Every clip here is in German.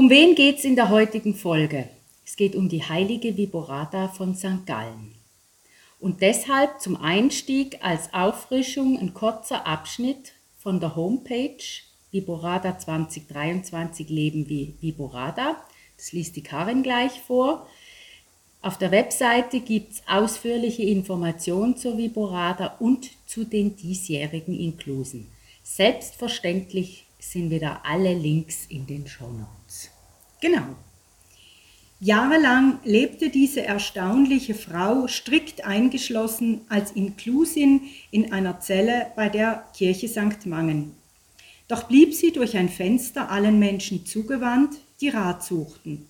Um wen geht es in der heutigen Folge? Es geht um die heilige Viborata von St. Gallen. Und deshalb zum Einstieg als Auffrischung ein kurzer Abschnitt von der Homepage Viborada 2023 Leben wie Viborada. Das liest die Karin gleich vor. Auf der Webseite gibt es ausführliche Informationen zur Viborada und zu den diesjährigen Inklusen. Selbstverständlich sind wieder alle Links in den Shownotes. Genau. Jahrelang lebte diese erstaunliche Frau strikt eingeschlossen als Inklusin in einer Zelle bei der Kirche St. Mangen. Doch blieb sie durch ein Fenster allen Menschen zugewandt, die Rat suchten.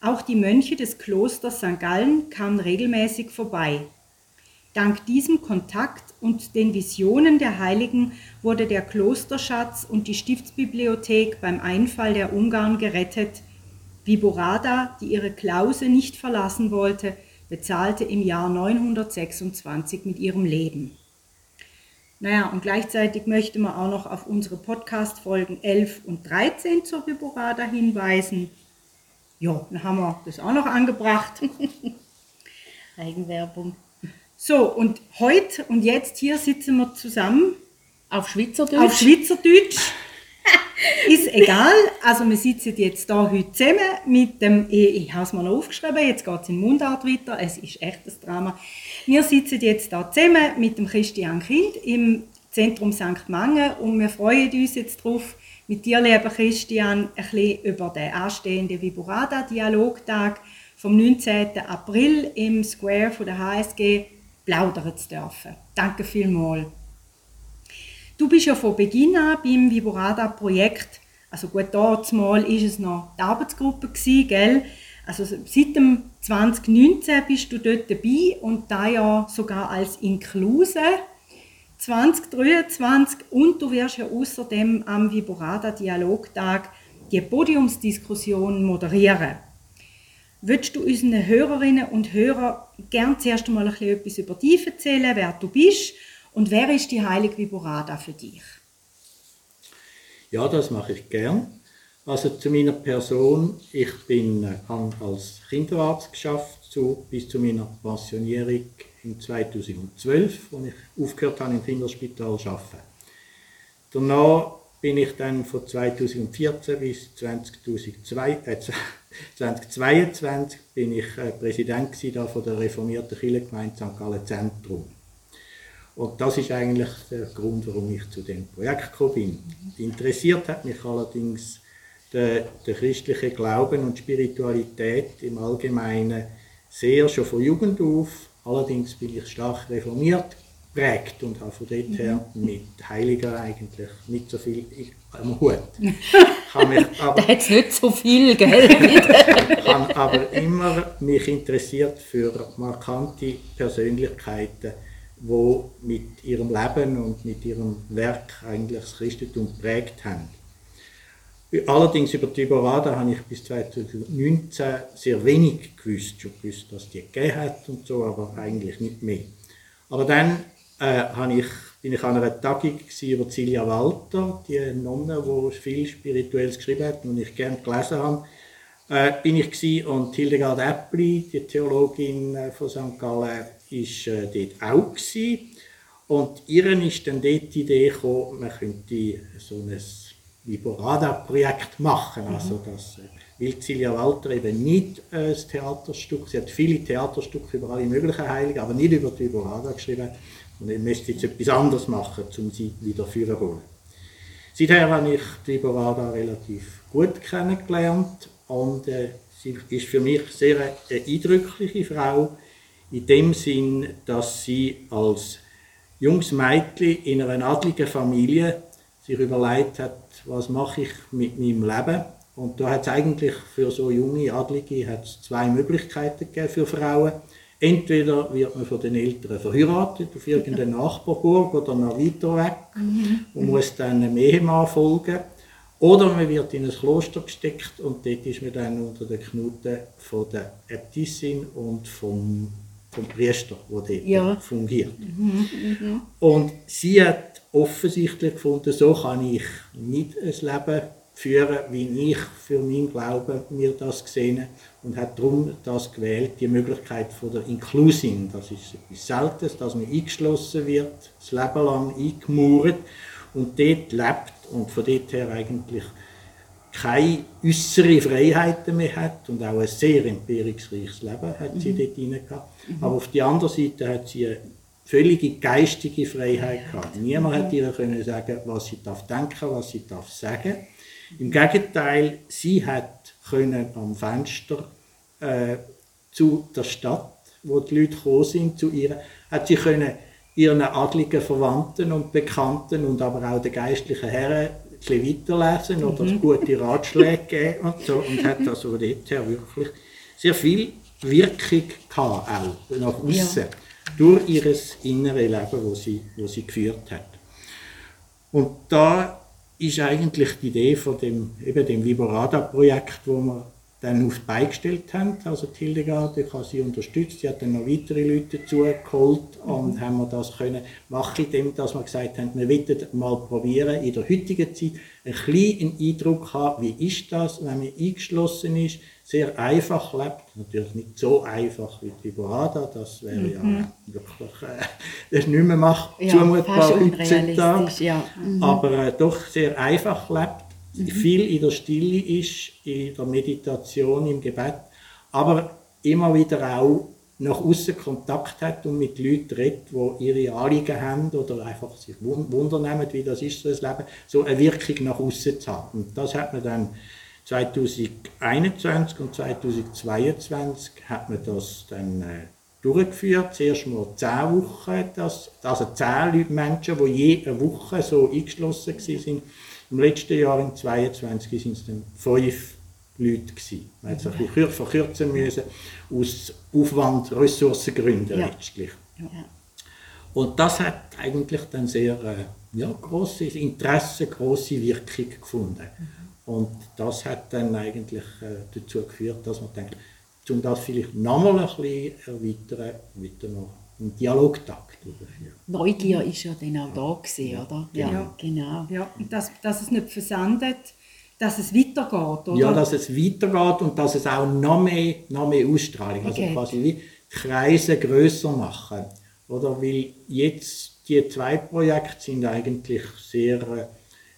Auch die Mönche des Klosters St. Gallen kamen regelmäßig vorbei. Dank diesem Kontakt und den Visionen der Heiligen wurde der Klosterschatz und die Stiftsbibliothek beim Einfall der Ungarn gerettet, Viborada, die ihre Klause nicht verlassen wollte, bezahlte im Jahr 926 mit ihrem Leben. Naja, und gleichzeitig möchte man auch noch auf unsere Podcast-Folgen 11 und 13 zur Viborada hinweisen. Ja, dann haben wir das auch noch angebracht. Eigenwerbung. So, und heute und jetzt hier sitzen wir zusammen. Auf Schweizerdeutsch? Auf Schweizerdeutsch. Ist egal, also wir sitzen jetzt da heute zusammen mit dem, ich habe es mal aufgeschrieben, jetzt geht es in Mundart weiter, es ist echt ein Drama. Wir sitzen jetzt da zusammen mit dem Christian Kind im Zentrum St. Mangen und wir freuen uns jetzt darauf, mit dir, lieber Christian, ein bisschen über den anstehenden Viburada-Dialogtag vom 19. April im Square von der HSG plaudern zu dürfen. Danke vielmals. Du bist ja von Beginn an beim Viborada-Projekt, also gut, damals mal ist es noch die Arbeitsgruppe gewesen, gell? Also seit dem 2019 bist du dort dabei und da ja sogar als Inkluse 2023 und du wirst ja außerdem am Viborada Dialogtag die Podiumsdiskussion moderieren. Würdest du unseren Hörerinnen und Hörern gern zuerst einmal ein bisschen etwas über dich erzählen, wer du bist und wer ist die heilige Viborada für dich? Ja, das mache ich gern. Also zu meiner Person, ich bin äh, als Kinderarzt geschafft so, bis zu meiner Pensionierung in 2012, als ich aufgehört habe im Kinderspital zu arbeiten. Danach bin ich dann von 2014 bis 2002, äh, 2022 bin ich äh, Präsident von der reformierten Kirchengemeinde St. Gallen Zentrum. Und das ist eigentlich der Grund, warum ich zu dem Projekt gekommen bin. Interessiert hat mich allerdings der, der christliche Glauben und Spiritualität im Allgemeinen sehr schon von Jugend auf. Allerdings bin ich stark reformiert prägt und habe von dort her mhm. mit Heiliger eigentlich nicht so viel am Hut. da hat es nicht so viel, gell? ich habe aber immer mich interessiert für markante Persönlichkeiten, wo mit ihrem Leben und mit ihrem Werk eigentlich das Christentum geprägt haben. Allerdings über die Iborada habe ich bis 2019 sehr wenig gewusst, schon gewusst, dass die gegeben hat und so, aber eigentlich nicht mehr. Aber dann äh, ich, bin ich an einer Tagung über Cilia Walter, die Nonne, die viel Spirituelles geschrieben hat und ich gerne gelesen habe. Äh, bin ich und Hildegard Äppli, die Theologin äh, von St. Gallen, ist äh, dort auch gewesen. Und ihren ist dann dort die Idee gekommen, man könnte so ein Viborada-Projekt machen. Mhm. Also das, äh, weil Cilia Walter eben nicht äh, ein Theaterstück, sie hat viele Theaterstücke über alle möglichen Heiligen, aber nicht über die Viborada geschrieben und ich möchte jetzt etwas anderes machen, um sie wieder zu holen. Seither habe ich die Borada relativ gut kennengelernt und äh, sie ist für mich sehr eine eindrückliche Frau, in dem Sinn, dass sie als junges Mädchen in einer adligen Familie sich überlegt hat, was mache ich mit meinem Leben Und da hat es eigentlich für so junge Adlige hat's zwei Möglichkeiten gegeben für Frauen. Entweder wird man von den Eltern verheiratet auf irgendeine Nachbarburg oder noch weiter weg und muss dann einem Ehemann folgen. Oder man wird in ein Kloster gesteckt und dort ist man dann unter den Knuten von der Äbtissin und vom, vom Priester, der dort Ja. fungiert. Und sie hat offensichtlich gefunden, so kann ich nicht ein Leben führen, wie ich für meinen Glauben mir das gesehen und hat darum das gewählt, die Möglichkeit von der Inklusion. Das ist etwas Seltenes, dass man eingeschlossen wird, das Leben lang eingemauert und dort lebt und von dort her eigentlich keine äußere Freiheiten mehr hat und auch ein sehr empiriksreiches Leben hat sie dort rein gehabt. Aber auf der anderen Seite hat sie eine völlige geistige Freiheit gehabt. Niemand hat ihr können sagen, was sie darf denken, was sie darf sagen. Im Gegenteil, sie hat können am Fenster äh, zu der Stadt, wo die Leute gekommen sind, zu ihr, hat sie können ihren adligen Verwandten und Bekannten und aber auch den geistlichen Herren bisschen weiterlesen oder gute Ratschläge geben und so. Und hat also dort her wirklich sehr viel Wirkung gehabt, auch nach außen durch ihr innere Leben, wo sie, wo sie geführt hat. Und da ist eigentlich die Idee von dem, eben dem Viborada-Projekt, wo wir dann auf die Beine gestellt haben. Also die Hildegard, ich habe sie unterstützt, sie hat dann noch weitere Leute dazu geholt und haben wir das können machen, indem dass wir gesagt haben, wir wollen mal probieren, in der heutigen Zeit einen kleinen Eindruck haben, wie ist das, wenn man eingeschlossen ist, sehr einfach lebt, natürlich nicht so einfach wie die Viborada, das wäre ja wirklich äh, das ist nicht mehr mach, Ja, zumutbar heutzutage. ja. Mhm. aber äh, doch sehr einfach lebt, viel in der Stille ist, in der Meditation, im Gebet, aber immer wieder auch nach außen Kontakt hat und mit Leuten redet, die ihre Anliegen haben oder einfach sich wun- Wunder nehmen, wie das ist, so ein Leben, so eine Wirkung nach außen zu haben. Und das hat man dann 2021 und 2022 hat man das dann äh, durchgeführt. Zuerst mal zehn Wochen, das, also zehn Menschen, die je eine Woche so eingeschlossen waren. Im letzten Jahr, im 2022, sind es dann fünf Leute gewesen. Man hat es ein bisschen kür- verkürzen müssen, aus Aufwand, Ressourcengründen Ja. letztlich. Ja. Und das hat eigentlich dann sehr äh, ja, grosses Interesse, große Wirkung gefunden. Und das hat dann eigentlich äh, dazu geführt, dass man denkt, um das vielleicht nochmal ein bisschen erweitern, wieder noch einen Dialogtakt durchführen. Neugier ist ja dann auch da gewesen, oder? Ja, Ja. genau. Ja, und dass, dass es nicht versandet, dass es weitergeht, oder? Ja, dass es weitergeht und dass es auch noch mehr, noch mehr Ausstrahlung, also Okay. quasi wie Kreise größer machen. Oder weil jetzt die zwei Projekte sind eigentlich sehr, äh,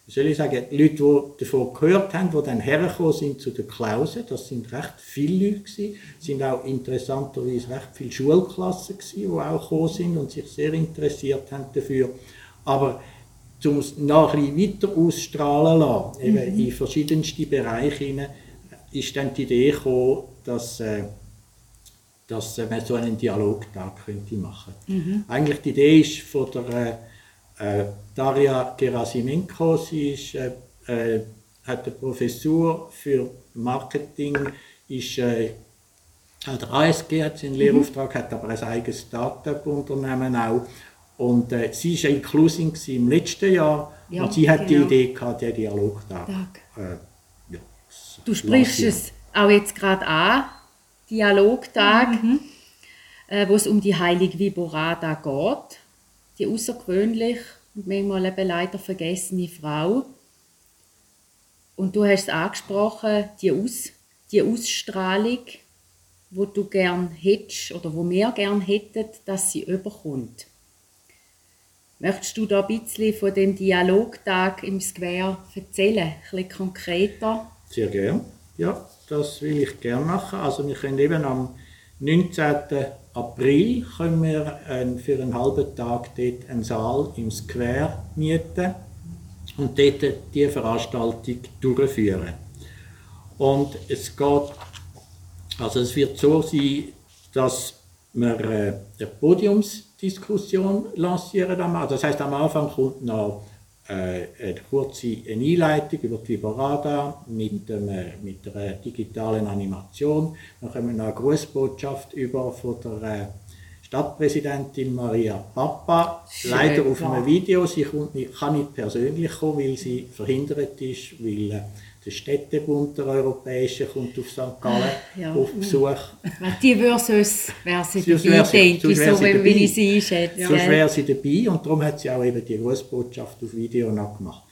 wie soll ich sagen, die Leute, die davon gehört haben, die dann hergekommen sind zu der Klause, das sind recht viele Leute gewesen, sind auch interessanterweise recht viele Schulklassen gewesen, die auch gekommen sind und sich sehr interessiert haben dafür. Aber um es noch ein bisschen weiter ausstrahlen lassen, eben in verschiedenste Bereiche hinein, ist dann die Idee gekommen, dass, äh, dass äh, man so einen Dialogtag könnte machen. Eigentlich die Idee ist von der äh, Daria Gerasimenko, sie ist, äh, äh, hat eine Professur für Marketing, ist äh, an der ASG hat sie einen Lehrauftrag, hat aber ein eigenes Start-up-Unternehmen auch. Und äh, sie war Inclusion gewesen im letzten Jahr Ja, und sie hat genau. die Idee gehabt, den Dialogtag. Tag. Äh, ja, Du sprichst es auch jetzt gerade an, Dialogtag, äh, wo es um die heilige Viborada geht. Die außergewöhnlich und manchmal eben leider vergessene Frau. Und du hast es angesprochen, die, Aus, die Ausstrahlung, wo du gern hättest oder wo wir gern hätten, dass sie überkommt. Möchtest du da ein bisschen von dem Dialogtag im Square erzählen, ein bisschen konkreter? Sehr gern. Ja, das will ich gern machen. Also wir können eben am 19. April können wir äh, für einen halben Tag dort einen Saal im Square mieten und dort die Veranstaltung durchführen. Und es geht, also es wird so sein, dass wir äh, eine Podiumsdiskussion lancieren. Das heißt, am Anfang kommt noch eine kurze Einleitung über die Viborada mit, dem, äh, mit einer digitalen Animation. Dann kommen wir noch eine Grußbotschaft über von der äh, Stadtpräsidentin Maria Papa, Schön, leider auf einem Video. Sie nicht, kann nicht persönlich kommen, weil sie verhindert ist, weil äh, der Städtebund der Europäische kommt auf St. Gallen ja. auf Besuch. Die würde sonst, wäre sie dabei, denke ich, so wie ich sie einschätze. Ja. Sonst wäre sie dabei und darum hat sie auch eben die Grußbotschaft auf Video noch gemacht.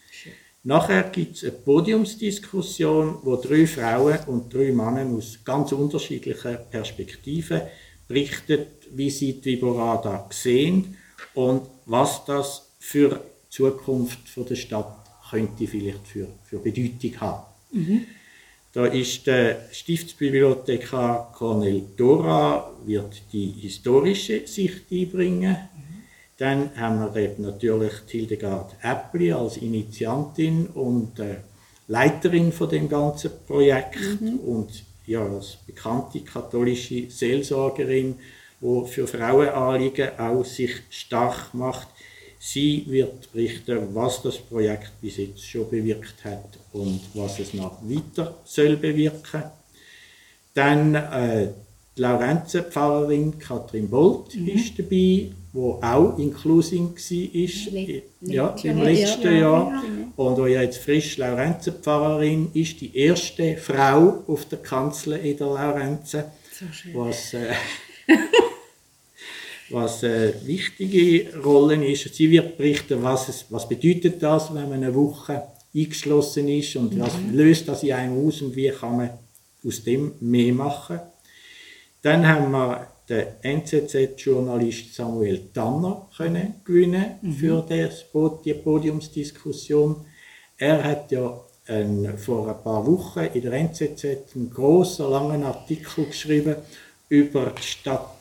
Nachher gibt es eine Podiumsdiskussion, wo drei Frauen und drei Männer aus ganz unterschiedlichen Perspektiven berichten, wie sie die Viborada sehen und was das für die Zukunft der Stadt könnte vielleicht für, für Bedeutung haben. Mhm. Da ist der Stiftsbibliothekar Cornel Dora, wird die historische Sicht einbringen. Mhm. Dann haben wir eben natürlich Hildegard Äppli als Initiantin und äh, Leiterin von dem ganzen Projekt mhm. und ja, als bekannte katholische Seelsorgerin, die für Frauenanliegen auch sich stark macht. Sie wird berichten, was das Projekt bis jetzt schon bewirkt hat und was es noch weiter soll bewirken. Dann äh, die Laurenzenpfarrerin Katrin Bolt mhm. ist dabei, wo auch inklusiv war ja, im letzten ja, Jahr ja, und wo ja jetzt frisch Laurenzenpfarrerin ist, die erste Frau auf der Kanzel in der Laurenzen, so was äh, was eine wichtige Rolle ist. Sie wird berichten, was, es, was bedeutet das, wenn man eine Woche eingeschlossen ist und was mhm. löst das in einem aus und wie kann man aus dem mehr machen. Dann haben wir den NZZ-Journalist Samuel Tanner können gewinnen mhm. für die Podiumsdiskussion. Er hat ja ein, vor ein paar Wochen in der NZZ einen großen, langen Artikel geschrieben über die Stadt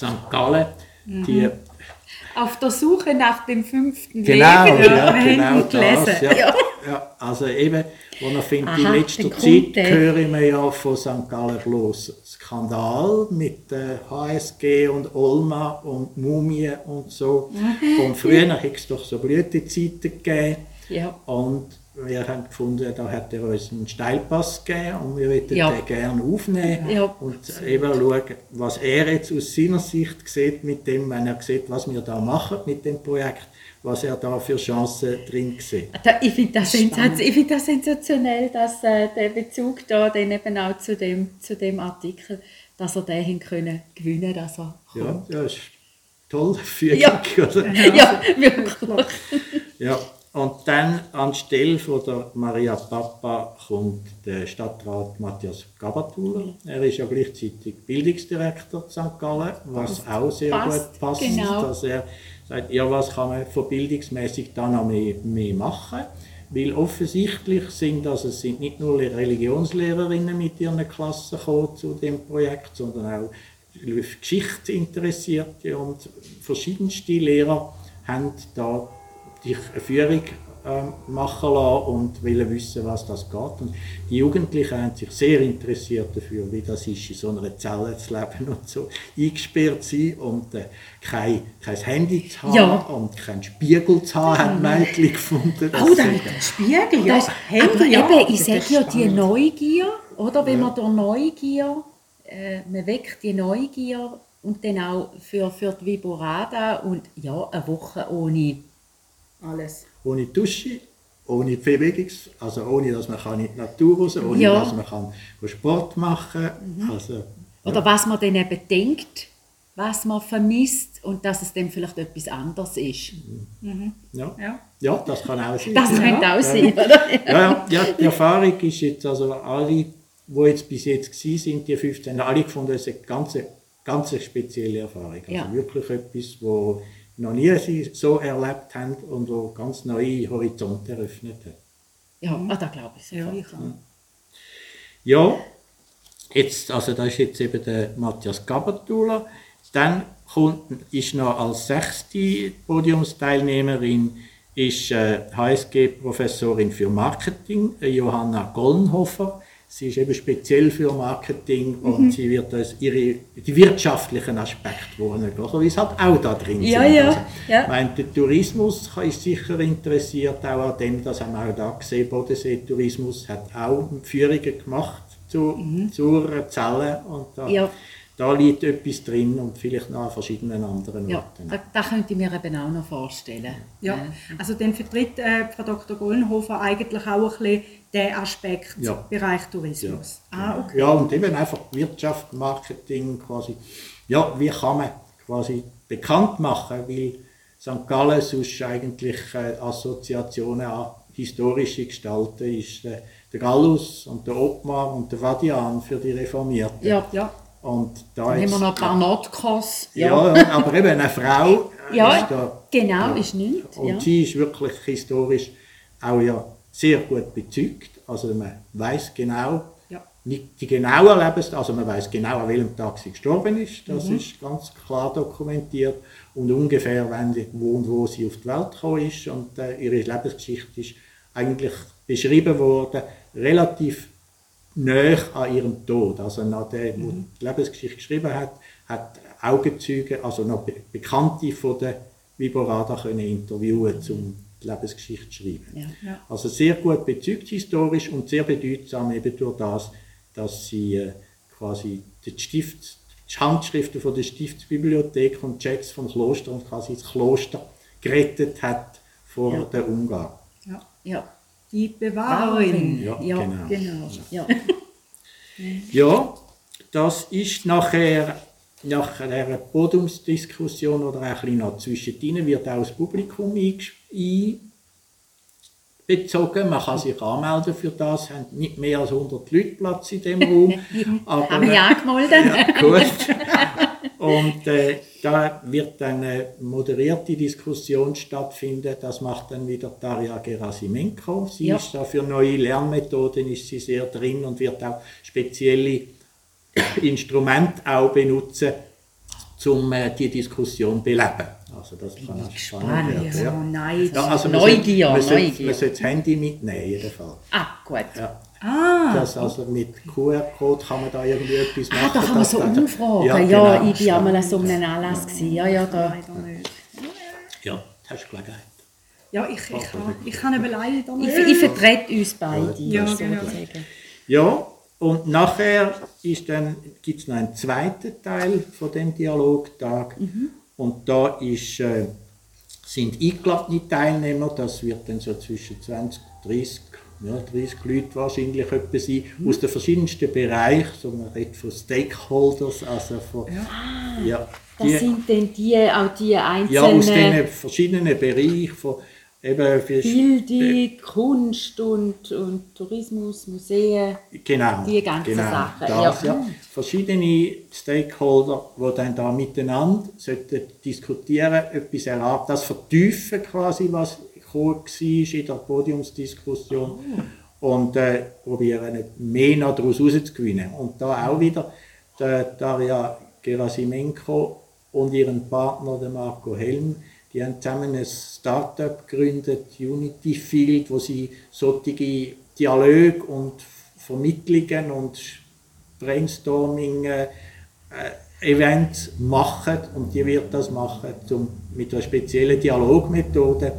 St. Gallen. Mhm. Die, auf der Suche nach dem fünften genau, Leben. Ja, genau das, ja, ja. ja, also eben, wo er findet, in letzter Zeit höre ich ja von St. Gallen bloß Skandal mit der HSG und Olma und Mumie und so. Mhm. Und früher hätte es doch so Blütezeiten gegeben. Ja. Und wir haben gefunden, da hat er uns einen Steilpass gegeben und wir würden ja. den gerne aufnehmen ja. und eben schauen, was er jetzt aus seiner Sicht sieht mit dem, wenn er sieht, was wir da machen mit dem Projekt, was er da für Chancen drin sieht. Ich finde das, find das sensationell, dass äh, der Bezug da dann eben auch zu dem, zu dem Artikel, dass er den können gewinnen dass er kommt. Ja, ja, ist toll, Fügung. Ja, ja wirklich. Ja, und dann anstelle von der Maria Papa kommt der Stadtrat Matthias Gabatuller. Er ist ja gleichzeitig Bildungsdirektor St. Gallen, was auch sehr passt, gut passt, genau. dass er sagt, ja, was kann man von bildungsmäßig da noch mehr, mehr machen? Weil offensichtlich sind, also es sind nicht nur Religionslehrerinnen mit ihren Klassen gekommen zu dem Projekt, sondern auch Geschichte interessierte und verschiedenste Lehrer haben da dich eine Führung äh, machen lassen und wollen wissen, was das geht. Und die Jugendlichen haben sich sehr interessiert dafür, wie das ist, in so einer Zelle zu leben und so eingesperrt zu sein und äh, kein, kein Handy zu haben ja. und keinen Spiegel zu haben, haben Mädchen gefunden. Oh, da mit dem Spiegel, ja. Das, Handy, aber ja. eben, ich sage ja, die Neugier, oder? Wenn ja. man durch Neugier, äh, man weckt die Neugier und dann auch für, für die Viborada und ja, eine Woche ohne alles. Ohne Dusche, ohne Bewegungs-, also ohne, dass man in die Natur raus kann, ohne, ja. dass man kann Sport machen kann. Mhm. Also, Oder was man dann eben denkt, was man vermisst und dass es dann vielleicht etwas anderes ist. Mhm. Ja. ja. Ja. das kann auch sein. Das könnte auch sein, oder? Ja, ja, ja, die Erfahrung ist jetzt, also alle, die jetzt bis jetzt sind, die 15, alle gefunden, es ist eine ganz, ganz spezielle Erfahrung. Also ja. wirklich etwas, wo noch nie sie so erlebt haben und wo ganz neue Horizonte eröffnet hat. Ja, ah, da glaube ich ja. Ja, jetzt, also da ist jetzt eben der Matthias Gabatuller. Dann kommt, ist noch als sechste Podiumsteilnehmerin ist äh, HSG-Professorin für Marketing, Johanna Gollenhofer. Sie ist eben speziell für Marketing und sie wird als ihre, die wirtschaftlichen Aspekte wie es halt auch da drin Ja, sind. ja, Also, ja. ich meine, der Tourismus ist sicher interessiert auch an dem, das haben wir auch da gesehen, Bodensee-Tourismus hat auch Führungen gemacht zu, zur Zelle und da, Mhm. Ja. da liegt etwas drin und vielleicht noch an verschiedenen anderen Ja, Orten. da, da könnte ich mir eben auch noch vorstellen. Ja, also dann vertritt äh, Frau Dr. Gollenhofer eigentlich auch ein bisschen den Aspekt Ja. Bereich Tourismus. Ah, okay. Ja, und eben einfach Wirtschaft, Marketing quasi. Ja, wie kann man quasi bekannt machen, weil St. Gallen sonst eigentlich äh, Assoziationen an historische Gestalten ist äh, der Gallus und der Ottmar und der Vadian für die Reformierten. Ja, Ja, Und da jetzt, wir noch ein paar Nordkos. ja. ja, aber eben eine Frau äh, Ja, ist da genau, ist nicht. und Ja. sie ist wirklich historisch auch ja sehr gut bezeugt. Also man weiß genau, Ja. nicht die genaue Lebens, also man weiß genau, an welchem Tag sie gestorben ist. Das Mhm. ist ganz klar dokumentiert und ungefähr, sie, wo und wo sie auf die Welt gekommen ist. Und äh, ihre Lebensgeschichte ist eigentlich beschrieben worden, relativ näher an ihrem Tod. Also nach der, wo Mhm. die Lebensgeschichte geschrieben hat, hat Augenzeuge, also noch Be Bekannte von der Viborada können interviewen, um die Lebensgeschichte schreiben. Ja. Ja. Also sehr gut bezeugt historisch und sehr bedeutsam eben durch das, dass sie äh, quasi die, Stift, die Handschriften von der Stiftsbibliothek und Checks vom Kloster und quasi das Kloster gerettet hat vor Ja. der Ungarn. ja. Ja. Die Bewahrerin. Ja, Ja, genau. Genau. Ja. Ja, das ist nachher nach einer Podiumsdiskussion oder ein bisschen noch zwischendrin wird auch das Publikum eingesch- einbezogen. Man kann sich anmelden für das, es haben nicht mehr als 100 Leute Platz in dem Raum. aber, Haben wir angemeldet? ja, gut. Und äh, da wird dann eine moderierte Diskussion stattfinden. Das macht dann wieder Daria Gerasimenko. Sie Ja. ist da für neue Lernmethoden ist sie sehr drin und wird auch spezielle Instrumente auch benutzen, um äh, die Diskussion beleben. Also das kann auch spannend werden. Ja, Ja. nein. Ja, also man Neugier, man sollte, Neugier. man sollte das Handy mitnehmen, Fall. Ah, gut. Ja. Ah, Das also mit QR-Code kann man da irgendwie etwas machen. Ah, da kann man so dann- umfragen. Ja, genau. ich war einmal an so einem Anlass. Gewesen. Ja, ja, da. Ja, hast du Gelegenheit. Ja, ich, ich, kann, ich kann eben leider Ich, nicht. ich vertrete uns beide. Ja, genau. sozusagen. Ja, und nachher ist dann, gibt es noch einen zweiten Teil von dem Dialogtag. Und da ist, äh, sind eingeladene Teilnehmer, das wird dann so zwischen 20, 30, ja, 30 Leute wahrscheinlich etwa sein, aus den verschiedensten Bereichen, so man redet von Stakeholders, also von, ja, Das die- sind dann die, auch die ja, aus einzelnen den verschiedenen Bereichen, von eben für, Bildung, Kunst und, und Tourismus, Museen. Genau, Die ganzen genau, Sachen, Das, ja. ja. Verschiedene Stakeholder, die dann da miteinander sollten diskutieren, etwas erarbeiten, das vertiefen quasi, was war in der Podiumsdiskussion und äh, probieren mehr noch daraus rauszugewinnen. Und da auch wieder der Daria Gerasimenko und ihren Partner, der Marco Helm, die haben zusammen ein Startup gegründet, Unity Field, wo sie solche Dialoge und Vermittlungen und Brainstorming äh, machen und die wird das machen zum, mit einer speziellen Dialogmethode,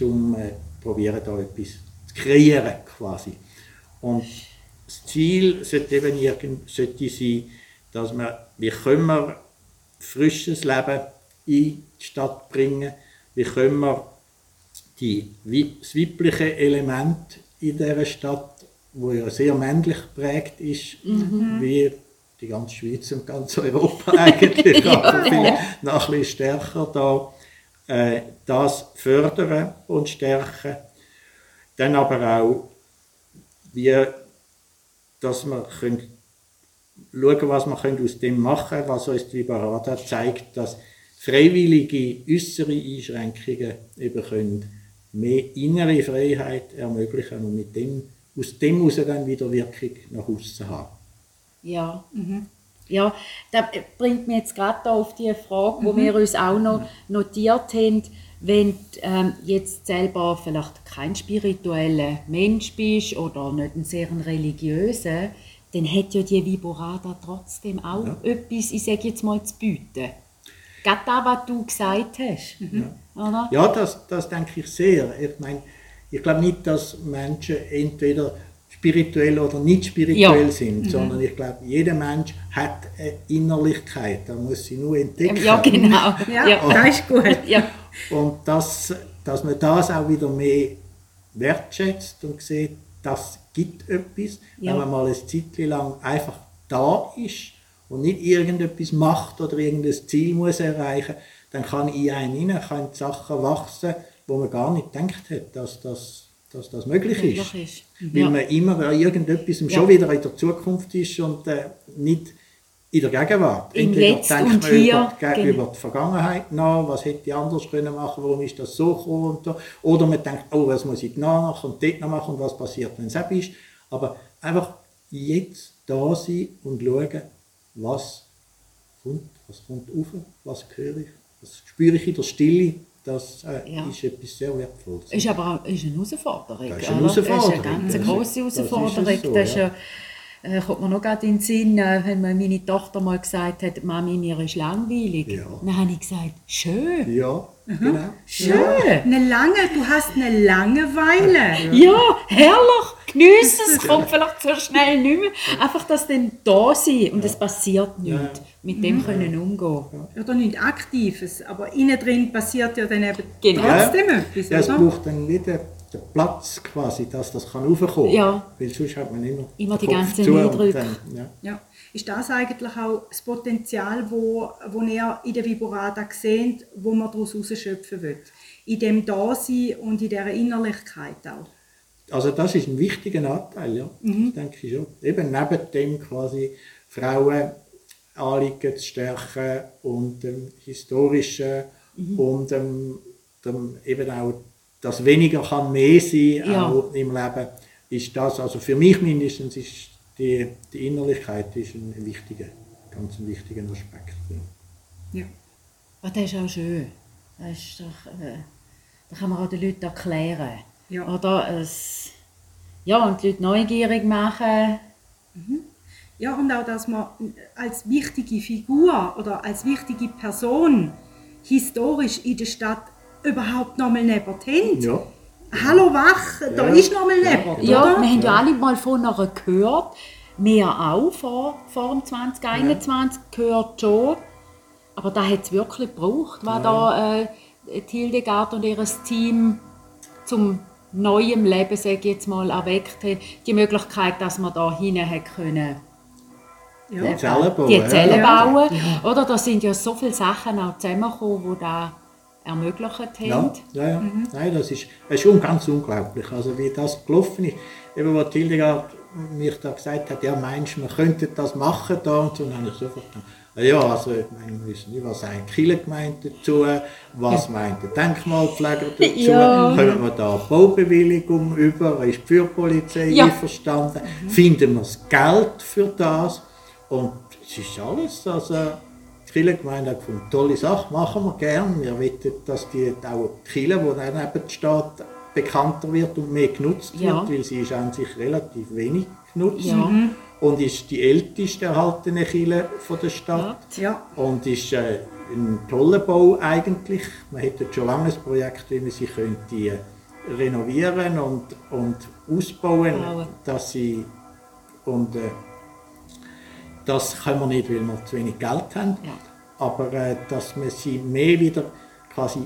um äh, da etwas zu kreieren quasi. Und das Ziel sollte eben irgend, sollte sein, dass man, wie können wir frisches Leben in die Stadt bringen, wie können wir die, das weibliche Element in dieser Stadt, wo ja sehr männlich geprägt ist, wie die ganze Schweiz und ganz Europa eigentlich, aber vielleicht noch ein bisschen stärker da, äh, das fördern und stärken. Dann aber auch, wie, dass wir können schauen, was wir können aus dem machen können, was uns die Liberada zeigt, dass freiwillige äußere Einschränkungen eben können mehr innere Freiheit ermöglichen und mit dem, aus dem heraus dann wieder Wirkung nach außen haben. Ja. Ja, das bringt mich jetzt gerade da auf die Frage, wo wir uns auch noch notiert haben, wenn du ähm, jetzt selber vielleicht kein spiritueller Mensch bist oder nicht ein sehr religiöser, dann hat ja die Viborada trotzdem auch Ja. etwas, ich sage jetzt mal, zu bieten. Gerade das, was du gesagt hast. Oder? Ja, das, das denke ich sehr. Ich meine, ich glaube nicht, dass Menschen entweder spirituell oder nicht spirituell Ja. sind, sondern ich glaube, jeder Mensch hat eine Innerlichkeit, da muss sie nur entdecken. Ja, genau. Ja, das ist gut. Ja. Und das, dass man das auch wieder mehr wertschätzt und sieht, das gibt etwas, Ja. wenn man mal ein Zeitchen lang einfach da ist und nicht irgendetwas macht oder irgendein Ziel muss erreichen, dann kann in einen rein, kann Sachen wachsen, wo man gar nicht gedacht hat, dass das, dass das möglich ist. Ist. Weil Ja. man immer an irgendetwas Ja. schon wieder in der Zukunft ist und äh, nicht in der Gegenwart. Im Entweder Jetzt denkt und man hier, über, die über die Vergangenheit nach, was hätte ich anders können machen, warum ist das so gekommen und so. Oder man denkt, oh, was muss ich danach und dort noch machen und was passiert, wenn es ab ist. Aber einfach jetzt da sein und schauen, was kommt, was kommt rauf, was höre ich, was spüre ich in der Stille. Das äh, Ja. ist etwas sehr Wertvolles. Ist aber auch ist eine Herausforderung. Das ist eine oder? Das ist Herausforderung, eine ganz ist- grosse das ist Herausforderung. so, Das ist. Ja, äh, kommt mir noch gerade in den Sinn, äh, wenn mir meine Tochter mal gesagt hat, Mami, mir ist langweilig. Ja. Dann habe ich gesagt, schön. Ja, genau. Schön. Eine lange, du hast eine Langeweile. Ja, herrlich, geniessen es, kommt vielleicht so schnell nicht mehr. Einfach, dass dann da sein und es passiert nichts. Mit dem können umgehen. Oder nicht Aktives, aber innen drin passiert ja dann eben Genau. trotzdem etwas, Ja, es braucht dann wieder den Platz quasi, dass das kann raufkommen Ja. Weil sonst hat man immer, Immer die den Kopf ganzen Eindrücke. Ja. Ja. Ist das eigentlich auch das Potenzial, wo, wo ihr in der Viborada seht, wo man daraus rausschöpfen will? In dem Dasein und in dieser Innerlichkeit auch. Also das ist ein wichtiger Anteil, ja. Mhm. Das denke ich schon. Eben neben dem quasi Frauen Anliegen zu stärken und dem historischen Mhm. und dem, dem eben auch das weniger kann mehr sein Ja. auch im Leben, ist das, also für mich mindestens ist die, die Innerlichkeit ist ein wichtiger, ganz ein wichtiger Aspekt. Ja. Ja. Aber das ist auch schön. Das ist doch, äh, da kann man auch den Leuten erklären. Ja. Oder es, ja, und die Leute neugierig machen. Ja, und auch, dass man als wichtige Figur oder als wichtige Person historisch in der Stadt überhaupt noch mal nebenan. Ja. Hallo wach, da Ja. ist noch mal neben, Ja, oder? wir haben ja alle mal von ihr gehört. Wir auch vor, vor dem 2021 gehört schon. Aber da hat es wirklich gebraucht, was da äh, die Hildegard und ihr Team zum neuen Leben, sage ich jetzt mal, erweckt haben. Die Möglichkeit, dass man da hinein können Ja. äh, Zellen bauen, die. Zellen Ja. bauen. Oder da sind ja so viele Sachen auch zusammengekommen, die da ermöglicht haben. Ja, ja, ja. Nein, das ist, das ist schon ganz unglaublich. Also wie das gelaufen ist, eben was Hildegard mir da gesagt hat, ja meinst du, wir könnten das machen da und so, dann habe ich sofort gedacht, ah ja, also ich meine, wir wissen nicht, was sagt die Kirchengemeinde dazu, was meint der Denkmalpfleger dazu, Ja. können wir da eine Baubewilligung über, ist die Feuerpolizei Ja. einverstanden, finden wir das Geld für das und es ist alles, also die Kirchengemeinde hat gefunden, tolle Sache, machen wir gern. Wir wollen, dass die, auch die Kirche, die daneben steht, bekannter wird und mehr genutzt wird, Ja. weil sie ist an sich relativ wenig genutzt Ja. und ist die älteste erhaltene Kirche von der Stadt. Ja. Und ist äh, ein toller Bau eigentlich. Man hätte schon lange ein Projekt, wie man sie könnte äh, renovieren und, und ausbauen, Bauen. dass sie und äh, das können wir nicht, weil wir zu wenig Geld haben. Ja. Aber äh, dass man sie mehr wieder quasi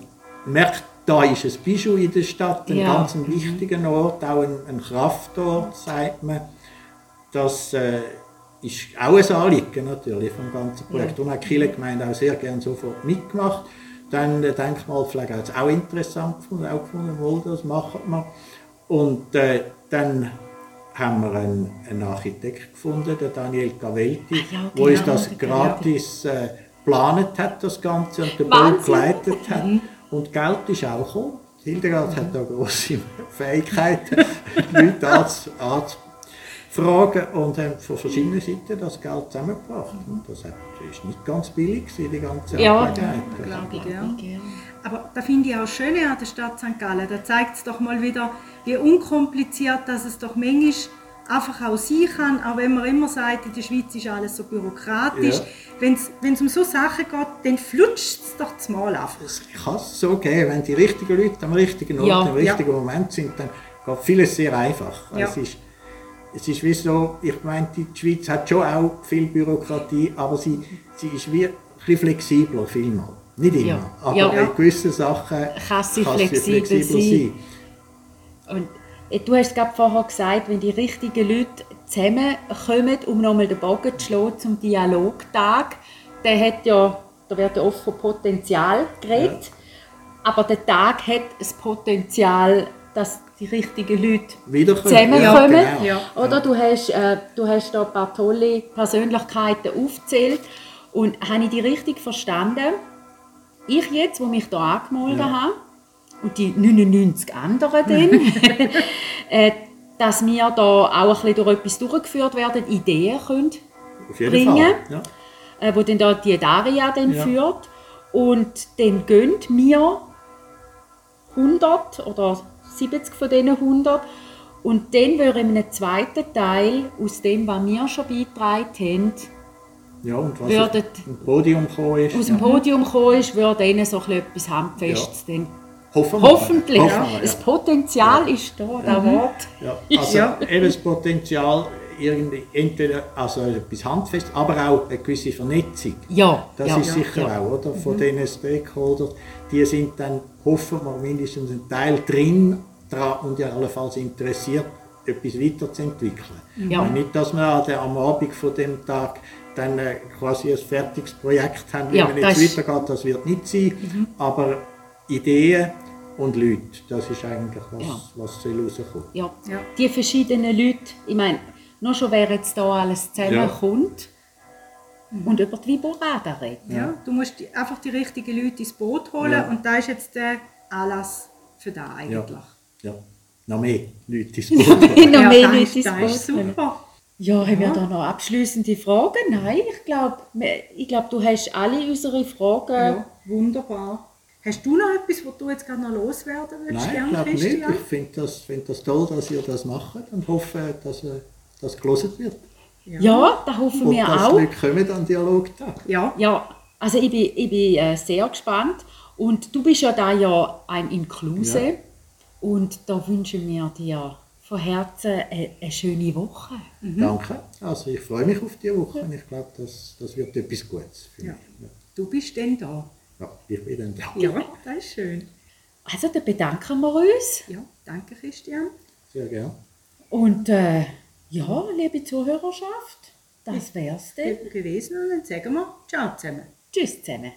merkt, da ist ein Bijou in der Stadt, ein Ja. ganz ein wichtiger Ort, auch ein, ein Kraftort, sagt man. Das äh, ist auch ein Anliegen natürlich vom ganzen Projekt. Und hat die Kirchengemeinde auch sehr gerne sofort mitgemacht. Dann der Denkmalpflege hat es auch interessant gefunden, auch gefunden, wohl, das machen wir. Und äh, dann haben wir einen, einen Architekt gefunden, der Daniel Cavelti, ja, wo uns genau, das gratis äh, geplant hat, das Ganze, und den Bau geleitet hat. Und Geld ist auch gekommen. Hildegard hat da grosse Fähigkeiten, Leute anzu, fragen und haben von verschiedenen Seiten das Geld zusammengebracht. Und das hat- ist nicht ganz billig, die ganze Ja. Angelegenheit. Glaube ich, ja. Aber da finde ich auch schön an der Stadt St. Gallen. Da zeigt es doch mal wieder, wie unkompliziert dass es doch manchmal einfach auch sein kann, auch wenn man immer sagt, in der Schweiz ist alles so bürokratisch. Ja. Wenn es um so Sachen geht, dann flutscht es doch das Mal einfach. Es kann es so gehen, wenn die richtigen Leute am richtigen Ort, Ja. im richtigen Moment sind, dann geht vieles sehr einfach. Ja. Es, ist, es ist wie so, ich meine, die Schweiz hat schon auch viel Bürokratie, aber sie, sie ist wie ein bisschen flexibler, vielmal. Nicht immer, Ja. aber Ja. in gewissen Sachen Kann sie flexibel sein. Und äh, du hast gerade vorher gesagt, wenn die richtigen Leute zusammenkommen, um nochmal den Bogen zu schlagen zum Dialogtag, der hat ja, da wird ja oft von Potenzial geredet, aber der Tag hat das Potenzial, dass die richtigen Leute zusammenkommen. Ja, genau. Ja. Oder du hast, äh, du hast da ein paar tolle Persönlichkeiten aufgezählt. Und habe ich die richtig verstanden? Ich jetzt, wo mich da angemeldet Ja. habe, und die 99 anderen dann, äh, dass wir da auch ein bisschen durch etwas durchgeführt werden, Ideen können, Auf jeden bringen. Ja. äh, wo dann da die Daria dann Ja. führt. Und dann gehen wir 100 oder 70 von diesen 100. Und dann würde in einem zweiten Teil, aus dem, was wir schon beigetragen haben, Ja, und was Würdet- auf dem Podium gekommen ist. aus dem ja. Podium kommen ist, würde ihnen so etwas Handfestes dann. Hoffen. Hoffentlich. Hoffen wir, Das Potenzial ist da, das Wort. Ja, also Ja. eben das Potenzial, irgendwie, entweder also etwas handfest, aber auch eine gewisse Vernetzung. Ja, Das ja, ist ja, sicher ja. auch, oder? Von diesen Stakeholders, die sind dann, hoffen wir, mindestens ein Teil drin dran und ja allenfalls interessiert, etwas weiterzuentwickeln. Ja. Und Nicht, dass wir am Abend von dem Tag dann äh, quasi ein fertiges Projekt haben, wie Ja, man das jetzt ist- weitergeht, das wird nicht sein, aber Ideen und Leute, das ist eigentlich was, Ja. was soll rauskommen. Ja. Ja. Die verschiedenen Leute, ich meine, nur schon wer jetzt da alles zusammenkommt und über die Viborada redet. Ja. Du musst einfach die richtigen Leute ins Boot holen Ja. und da ist jetzt der Anlass für da eigentlich. Ja. ja. Noch mehr Leute ins Boot. noch Ja, mehr Leute ist, ins Boot holen. super. Ja, haben wir Ja. da noch abschließende Fragen? Nein, ich glaube, ich glaub, du hast alle unsere Fragen. Ja, wunderbar. Hast du noch etwas, was du jetzt gerade noch loswerden willst, Nein, ich glaube nicht. Ich finde das, find das toll, dass ihr das macht und hoffe, dass äh, das gelesen wird. Ja, da hoffen Und wir dass auch. Leute kommen an Dialogtag. Ja, Ja, also ich bin, ich bin äh, sehr gespannt. Und du bist ja da ja ein Inkluse. Ja. Und da wünschen wir dir von Herzen eine, eine schöne Woche. Danke. Also ich freue mich auf die Woche und ich glaube, das, das wird etwas Gutes für Ja. mich. du bist denn da. Ja, ich bin dann da. Ja, das ist schön. Also dann bedanken wir uns. Ja, danke Christian. Sehr gerne. Und äh, ja, liebe Zuhörerschaft, das wär's dann. Gewesen und dann sagen wir Ciao zusammen. Tschüss zusammen.